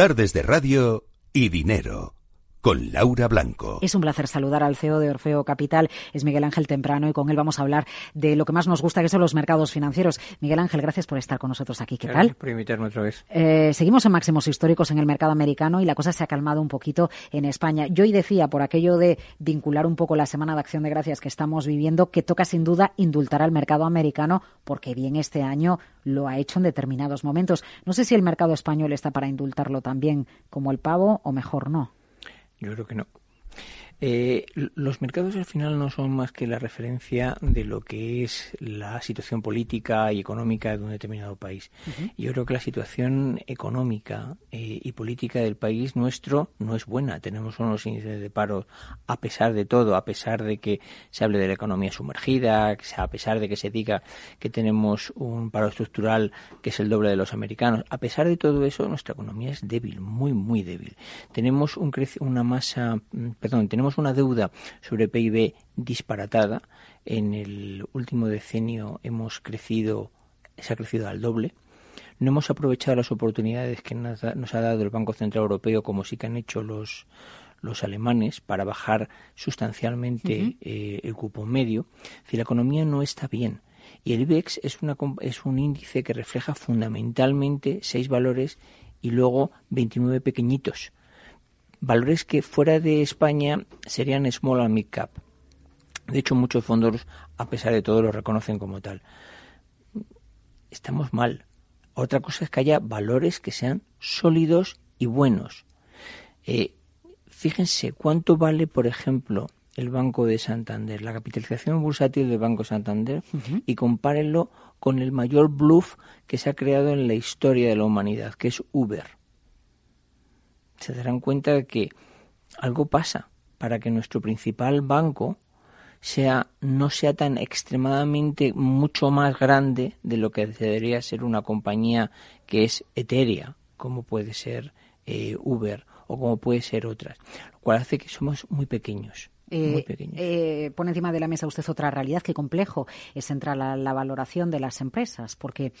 tardes de radio y dinero con Laura Blanco. Es un placer saludar al CEO de Orfeo Capital, es Miguel Ángel Temprano, y con él vamos a hablar de lo que más nos gusta, que son los mercados financieros. Miguel Ángel, gracias por estar con nosotros aquí. ¿Qué tal? por invitarme otra vez. Eh, seguimos en máximos históricos en el mercado americano y la cosa se ha calmado un poquito en España. Yo hoy decía, por aquello de vincular un poco la Semana de Acción de Gracias que estamos viviendo, que toca sin duda indultar al mercado americano, porque bien este año lo ha hecho en determinados momentos. No sé si el mercado español está para indultarlo también como el pavo o mejor no. Yo creo que no. Eh, los mercados al final no son más que la referencia de lo que es la situación política y económica de un determinado país. Yo creo que la situación económica eh, y política del país nuestro no es buena. Tenemos unos índices de paro a pesar de todo, a pesar de que se hable de la economía sumergida, a pesar de que se diga que tenemos un paro estructural que es el doble de los americanos. A pesar de todo eso, nuestra economía es débil, muy, muy débil. Tenemos un una masa, mm, perdón, tenemos una deuda sobre PIB disparatada. En el último decenio hemos crecido, se ha crecido al doble. No hemos aprovechado las oportunidades que nos ha dado el Banco Central Europeo, como sí que han hecho los, los alemanes, para bajar sustancialmente eh, el cupo medio. Si la economía no está bien. Y el IBEX es, una, es un índice que refleja fundamentalmente seis valores y luego 29 pequeñitos valores que fuera de España serían small and mid cap. De hecho, muchos fondos, a pesar de todo, lo reconocen como tal. Estamos mal. Otra cosa es que haya valores que sean sólidos y buenos. Eh, fíjense cuánto vale, por ejemplo, el Banco de Santander, la capitalización bursátil del Banco Santander, y compárenlo con el mayor bluff que se ha creado en la historia de la humanidad, que es Uber se darán cuenta de que algo pasa para que nuestro principal banco sea no sea tan extremadamente mucho más grande de lo que debería ser una compañía que es etérea, como puede ser eh, Uber o como puede ser otras, lo cual hace que somos muy pequeños. muy pequeños. Eh, pone encima de la mesa usted otra realidad que complejo es centrar la valoración de las empresas, porque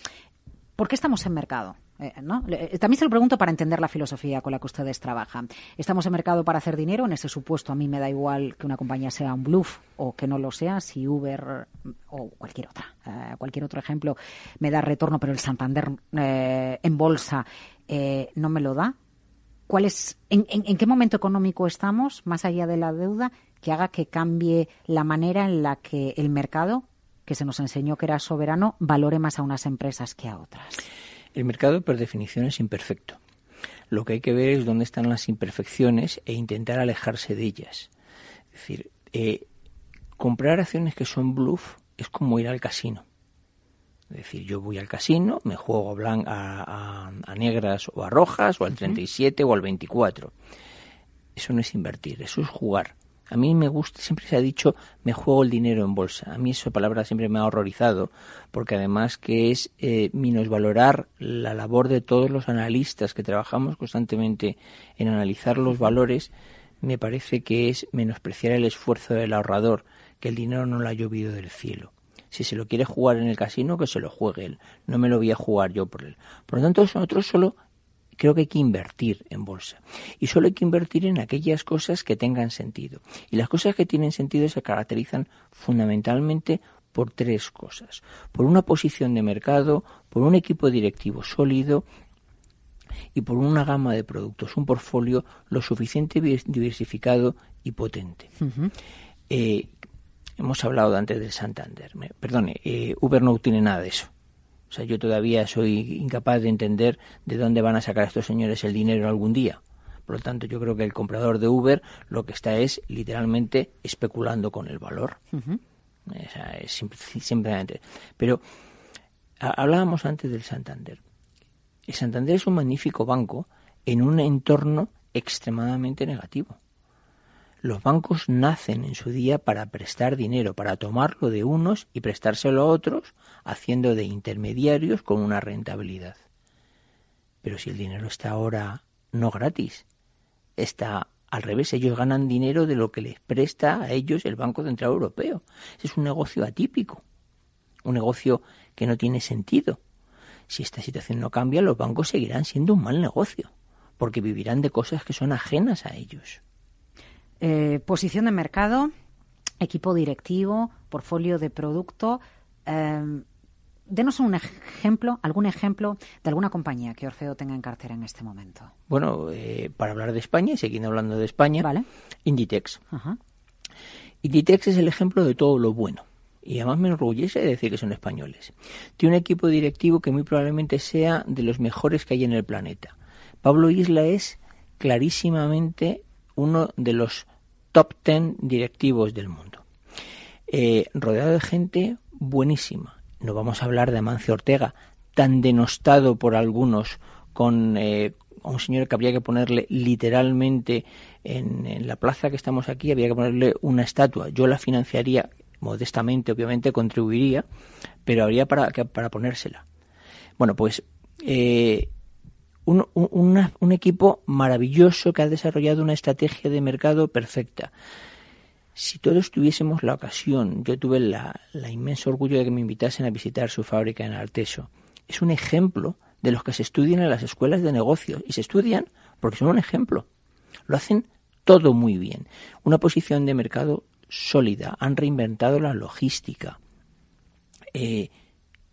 ¿por qué estamos en mercado? Eh. Eh, también se lo pregunto para entender la filosofía con la que ustedes trabajan. ¿Estamos en mercado para hacer dinero? En ese supuesto, a mí me da igual que una compañía sea un bluff o que no lo sea, si Uber o cualquier otra, eh, cualquier otro ejemplo me da retorno, pero el Santander en bolsa no me lo da. ¿Cuál es, en, en, qué momento económico estamos, más allá de la deuda, que haga que cambie la manera en la que el mercado, que se nos enseñó que era soberano, valore más a unas empresas que a otras? El mercado, por definición, es imperfecto. Lo que hay que ver es dónde están las imperfecciones e intentar alejarse de ellas. Es decir, eh, comprar acciones que son bluff es como ir al casino. Es decir, yo voy al casino, me juego a, a, negras o a rojas, o al 37 o al 24. Eso no es invertir, eso es jugar. A mí me gusta, siempre se ha dicho, me juego el dinero en bolsa. A mí esa palabra siempre me ha horrorizado, porque además que es eh, minusvalorar la labor de todos los analistas que trabajamos constantemente en analizar los valores, me parece que es menospreciar el esfuerzo del ahorrador, que el dinero no lo ha llovido del cielo. Si se lo quiere jugar en el casino, que se lo juegue él. No me lo voy a jugar yo por él. Por lo tanto, nosotros solo creo que hay que invertir en bolsa. Y solo hay que invertir en aquellas cosas que tengan sentido. Y las cosas que tienen sentido se caracterizan fundamentalmente por tres cosas. Por una posición de mercado, por un equipo directivo sólido y por una gama de productos, un portfolio lo suficiente diversificado y potente. Eh, hemos hablado antes del Santander. Perdone, eh, Uber no tiene nada de eso. O sea, yo todavía soy incapaz de entender de dónde van a sacar estos señores el dinero algún día. Por lo tanto, yo creo que el comprador de Uber lo que está es literalmente especulando con el valor. es simplemente. Pero hablábamos antes del Santander. El Santander es un magnífico banco en un entorno extremadamente negativo. Los bancos nacen en su día para prestar dinero, para tomarlo de unos y prestárselo a otros, haciendo de intermediarios con una rentabilidad. Pero si el dinero está ahora no gratis, está al revés, ellos ganan dinero de lo que les presta a ellos el Banco Central Europeo. es un negocio atípico, un negocio que no tiene sentido. Si esta situación no cambia, los bancos seguirán siendo un mal negocio porque vivirán de cosas que son ajenas a ellos. Eh, posición de mercado, equipo directivo, portfolio de producto. Eh, denos un ejemplo, algún ejemplo de alguna compañía que Orfeo tenga en cartera en este momento. Bueno, eh, para hablar de España y siguiendo hablando de España, vale. Inditex. Inditex es el ejemplo de todo lo bueno. Y además me enorgullece decir que son españoles. Tiene un equipo directivo que muy probablemente sea de los mejores que hay en el planeta. Pablo Isla es clarísimamente uno de los top ten directivos del mundo. Eh, rodeado de gente buenísima. No vamos a hablar de Amancio Ortega, tan denostado por algunos con eh, un señor que habría que ponerle literalmente en, la plaza que estamos aquí, había que ponerle una estatua. Yo la financiaría modestamente, obviamente, contribuiría, pero habría para, para ponérsela. Bueno, pues eh, un, equipo maravilloso que ha desarrollado una estrategia de mercado perfecta. Si todos tuviésemos la ocasión, yo tuve la, la inmenso orgullo de que me invitasen a visitar su fábrica en Arteso. Es un ejemplo de los que se estudian en las escuelas de negocios y se estudian porque son un ejemplo. Lo hacen todo muy bien. Una posición de mercado sólida. Han reinventado la logística. Eh,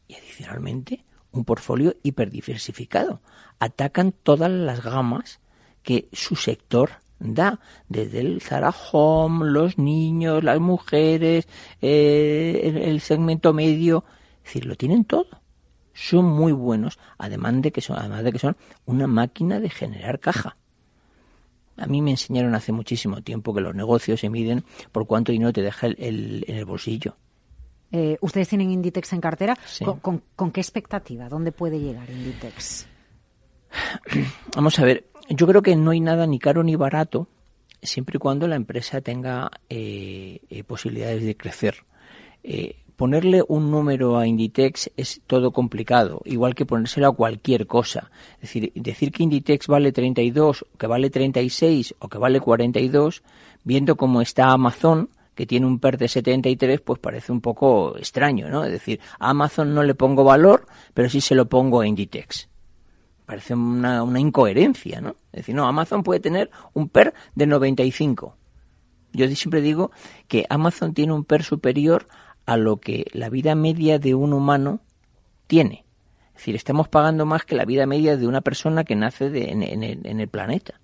y adicionalmente un portfolio hiperdiversificado. Atacan todas las gamas que su sector da, desde el Zara Home, los niños, las mujeres, eh, el, segmento medio, es decir, lo tienen todo. Son muy buenos, además de que son, además de que son una máquina de generar caja. A mí me enseñaron hace muchísimo tiempo que los negocios se miden por cuánto dinero te deja el, en el bolsillo. Eh, ¿Ustedes tienen Inditex en cartera? ¿Con, qué expectativa? ¿Dónde puede llegar Inditex? Vamos a ver, yo creo que no hay nada ni caro ni barato siempre y cuando la empresa tenga eh, eh, posibilidades de crecer. ponerle un número a Inditex es todo complicado, igual que ponérselo a cualquier cosa. Es decir, decir que Inditex vale 32, que vale 36 o que vale 42, viendo cómo está Amazon, que tiene un PER de 73, pues parece un poco extraño, ¿no? Es decir, a Amazon no le pongo valor, pero sí se lo pongo a Inditex. Parece una, una incoherencia, ¿no? Es decir, no, Amazon puede tener un PER de 95. Yo siempre digo que Amazon tiene un PER superior a lo que la vida media de un humano tiene. Es decir, estamos pagando más que la vida media de una persona que nace en, en el planeta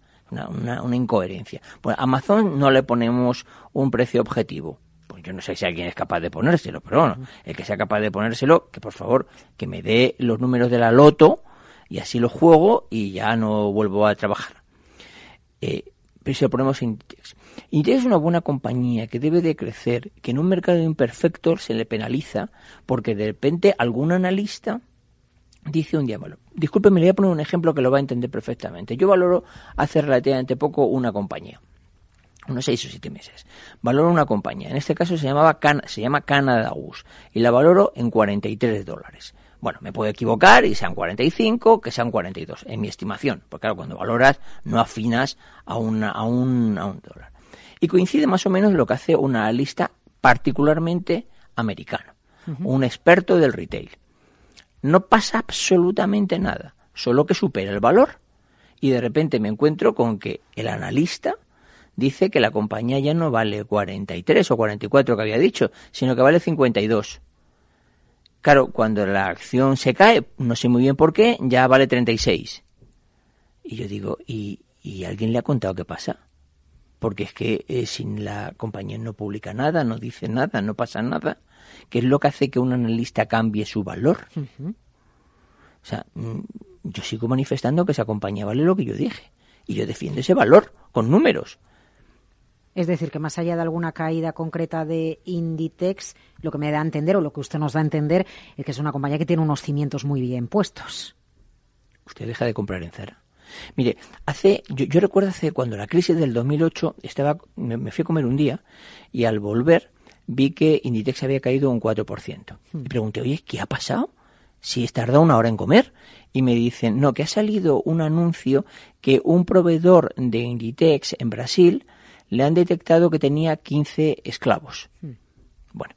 una, incoherencia. Pues a Amazon no le ponemos un precio objetivo. Pues yo no sé si alguien es capaz de ponérselo, pero bueno, el que sea capaz de ponérselo, que por favor, que me dé los números de la loto y así lo juego y ya no vuelvo a trabajar. Eh, pero si lo ponemos Inditex. Inditex es una buena compañía que debe de crecer, que en un mercado imperfecto se le penaliza porque de repente algún analista dice un día, bueno, discúlpeme, le voy a poner un ejemplo que lo va a entender perfectamente. Yo valoro hace relativamente poco una compañía, unos seis o siete meses. Valoro una compañía, en este caso se, llamaba se llama Canada Goose, y la valoro en 43 dólares. Bueno, me puedo equivocar y sean 45, que sean 42, en mi estimación, porque claro, cuando valoras no afinas a, una, a, un, a un dólar. Y coincide más o menos lo que hace una lista particularmente americana, un experto del retail no pasa absolutamente nada, solo que supera el valor. Y de repente me encuentro con que el analista dice que la compañía ya no vale 43 o 44 que había dicho, sino que vale 52. Claro, cuando la acción se cae, no sé muy bien por qué, ya vale 36. Y yo digo, ¿y, alguien le ha contado qué pasa? Porque es que eh, sin la compañía no publica nada, no dice nada, no pasa nada. ¿Qué es lo que hace que un analista cambie su valor? O sea, mm, yo sigo manifestando que esa compañía vale lo que yo dije. Y yo defiendo ese valor con números. Es decir, que más allá de alguna caída concreta de Inditex, lo que me da a entender, o lo que usted nos da a entender, es que es una compañía que tiene unos cimientos muy bien puestos. Usted deja de comprar en Zara. Mire, hace, yo, recuerdo hace cuando la crisis del 2008 estaba, me, fui a comer un día y al volver vi que Inditex había caído un 4%. Y hmm. pregunté, oye, ¿qué ha pasado? Si es tardado una hora en comer. Y me dicen, no, que ha salido un anuncio que un proveedor de Inditex en Brasil le han detectado que tenía 15 esclavos. Hmm. Bueno,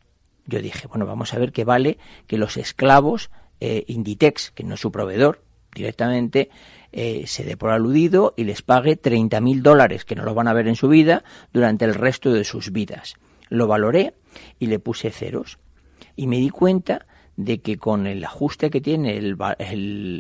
yo dije, bueno, vamos a ver qué vale que los esclavos eh, Inditex, que no es su proveedor, directamente eh, se dé por aludido y les pague 30.000 dólares que no los van a ver en su vida durante el resto de sus vidas. Lo valoré y le puse ceros. Y me di cuenta de que con el ajuste que tiene el,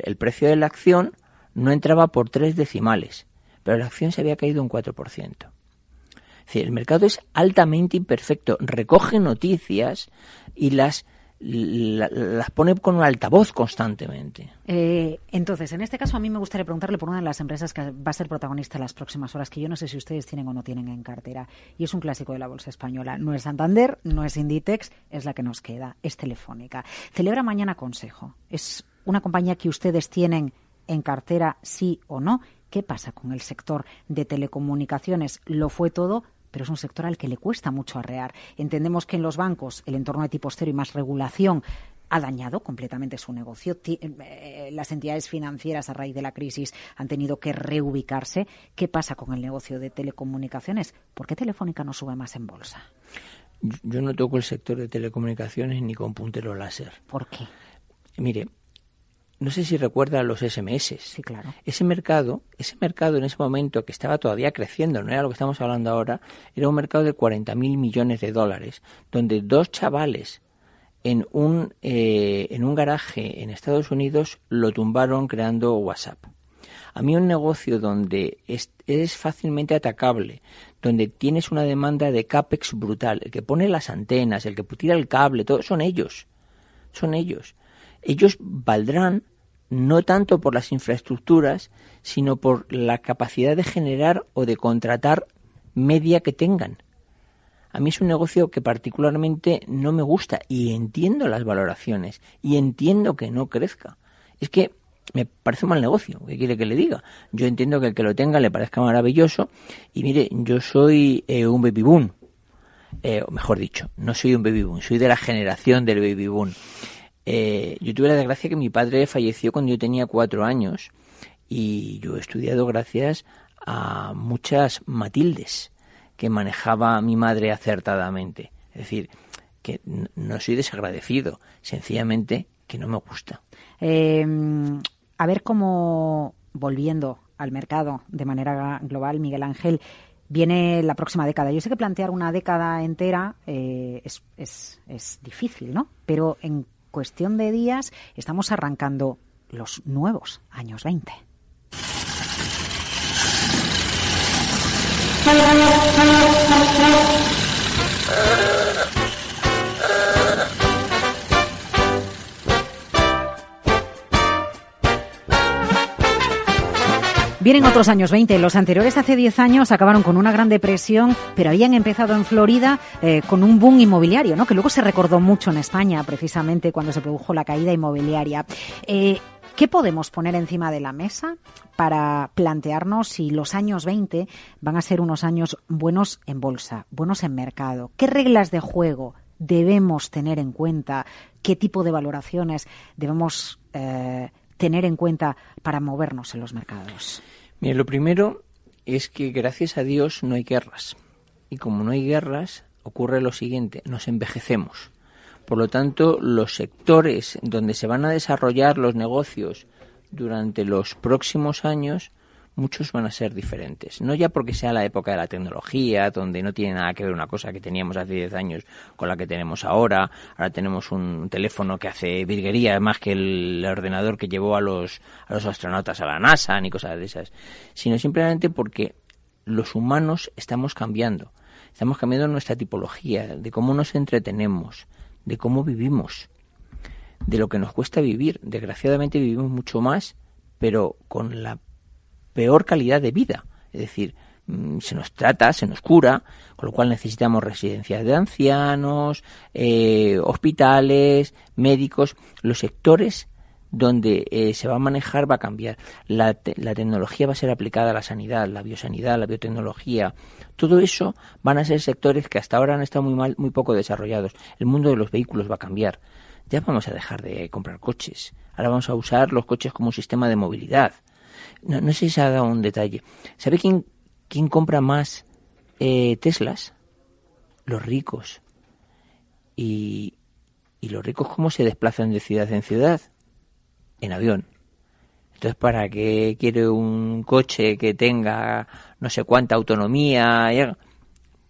el, precio de la acción no entraba por tres decimales, pero la acción se había caído un 4%. Es decir, el mercado es altamente imperfecto, recoge noticias y las las pone con un altavoz constantemente. Eh, entonces, en este caso, a mí me gustaría preguntarle por una de las empresas que va a ser protagonista en las próximas horas, que yo no sé si ustedes tienen o no tienen en cartera, y es un clásico de la bolsa española. No es Santander, no es Inditex, es la que nos queda, es Telefónica. Celebra mañana consejo. Es una compañía que ustedes tienen en cartera, sí o no. ¿Qué pasa con el sector de telecomunicaciones? ¿Lo fue todo? Pero es un sector al que le cuesta mucho arrear. Entendemos que en los bancos el entorno de tipo cero y más regulación ha dañado completamente su negocio. Eh, las entidades financieras a raíz de la crisis han tenido que reubicarse. ¿Qué pasa con el negocio de telecomunicaciones? ¿Por qué Telefónica no sube más en bolsa? Yo no toco el sector de telecomunicaciones ni con puntero láser. ¿Por qué? Mire, no sé si recuerda los SMS. Sí, claro. Ese mercado, ese mercado en ese momento que estaba todavía creciendo, no era lo que estamos hablando ahora, era un mercado de 40 mil millones de dólares, donde dos chavales en un, eh, en un garaje en Estados Unidos lo tumbaron creando WhatsApp. A mí un negocio donde es, es, fácilmente atacable, donde tienes una demanda de CAPEX brutal, el que pone las antenas, el que tira el cable, todo, son ellos. Son ellos ellos valdrán no tanto por las infraestructuras, sino por la capacidad de generar o de contratar media que tengan. A mí es un negocio que particularmente no me gusta y entiendo las valoraciones y entiendo que no crezca. Es que me parece un mal negocio, ¿qué quiere que le diga? Yo entiendo que el que lo tenga le parezca maravilloso y mire, yo soy eh, un baby boom, eh, o mejor dicho, no soy un baby boom, soy de la generación del baby boom. Eh, yo tuve la desgracia que mi padre falleció cuando yo tenía cuatro años y yo he estudiado gracias a muchas Matildes que manejaba mi madre acertadamente. Es decir, que no soy desagradecido, sencillamente que no me gusta. Em, a ver cómo, volviendo al mercado de manera global, Miguel Ángel, viene la próxima década. Yo sé que plantear una década entera eh, es, es, es, difícil, ¿no? Pero en cuestión de días estamos arrancando los nuevos años 20. Vienen otros años 20. Los anteriores, hace 10 años, acabaron con una gran depresión, pero habían empezado en Florida eh, con un boom inmobiliario, ¿no? que luego se recordó mucho en España, precisamente cuando se produjo la caída inmobiliaria. Eh, ¿Qué podemos poner encima de la mesa para plantearnos si los años 20 van a ser unos años buenos en bolsa, buenos en mercado? ¿Qué reglas de juego debemos tener en cuenta? ¿Qué tipo de valoraciones debemos eh, tener en cuenta para movernos en los mercados? Mire, lo primero es que gracias a Dios no hay guerras. Y como no hay guerras, ocurre lo siguiente, nos envejecemos. Por lo tanto, los sectores donde se van a desarrollar los negocios durante los próximos años muchos van a ser diferentes. No ya porque sea la época de la tecnología, donde no tiene nada que ver una cosa que teníamos hace 10 años con la que tenemos ahora. Ahora tenemos un teléfono que hace virguería más que el ordenador que llevó a los, a los astronautas a la NASA, ni cosas de esas. Sino simplemente porque los humanos estamos cambiando. Estamos cambiando nuestra tipología, de cómo nos entretenemos, de cómo vivimos, de lo que nos cuesta vivir. Desgraciadamente vivimos mucho más, pero con la peor calidad de vida. Es decir, mm, se nos trata, se nos cura, con lo cual necesitamos residencias de ancianos, eh, hospitales, médicos, los sectores donde eh, se va a manejar va a cambiar. La, la, tecnología va a ser aplicada a la sanidad, la biosanidad, la biotecnología. Todo eso van a ser sectores que hasta ahora han estado muy mal, muy poco desarrollados. El mundo de los vehículos va a cambiar. Ya vamos a dejar de comprar coches. Ahora vamos a usar los coches como un sistema de movilidad. No, sé si se ha dado un detalle. ¿Sabe quién, quién compra más eh, Teslas? Los ricos. Y, ¿Y los ricos cómo se desplazan de ciudad en ciudad? En avión. Entonces, ¿para qué quiere un coche que tenga no sé cuánta autonomía?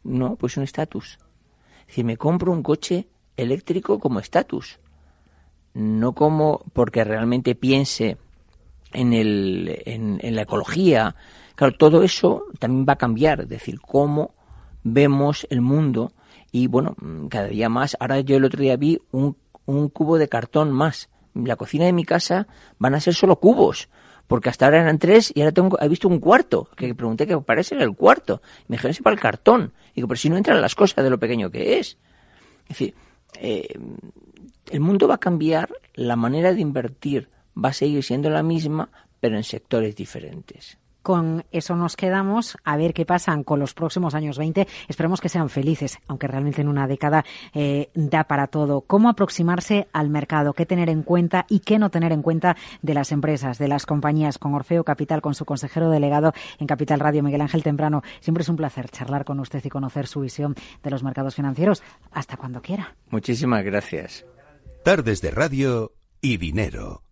No, pues un estatus. Es decir, me compro un coche eléctrico como estatus, no como porque realmente piense en, el, en, la ecología. Claro, todo eso también va a cambiar, es decir, cómo vemos el mundo y bueno, cada día más. Ahora yo el otro día vi un, un cubo de cartón más. La cocina de mi casa van a ser solo cubos, porque hasta ahora eran tres y ahora tengo, he visto un cuarto, que pregunté qué parece el cuarto. Me dijeron, para el cartón. Y digo, pero si no entran las cosas de lo pequeño que es. Es decir, eh, el mundo va a cambiar, la manera de invertir va a seguir siendo la misma, pero en sectores diferentes con eso nos quedamos, a ver qué pasan con los próximos años 20. Esperemos que sean felices, aunque realmente en una década eh, da para todo. ¿Cómo aproximarse al mercado? ¿Qué tener en cuenta y qué no tener en cuenta de las empresas, de las compañías? Con Orfeo Capital, con su consejero delegado en Capital Radio, Miguel Ángel Temprano. Siempre es un placer charlar con usted y conocer su visión de los mercados financieros. Hasta cuando quiera. Muchísimas gracias. Tardes de radio y dinero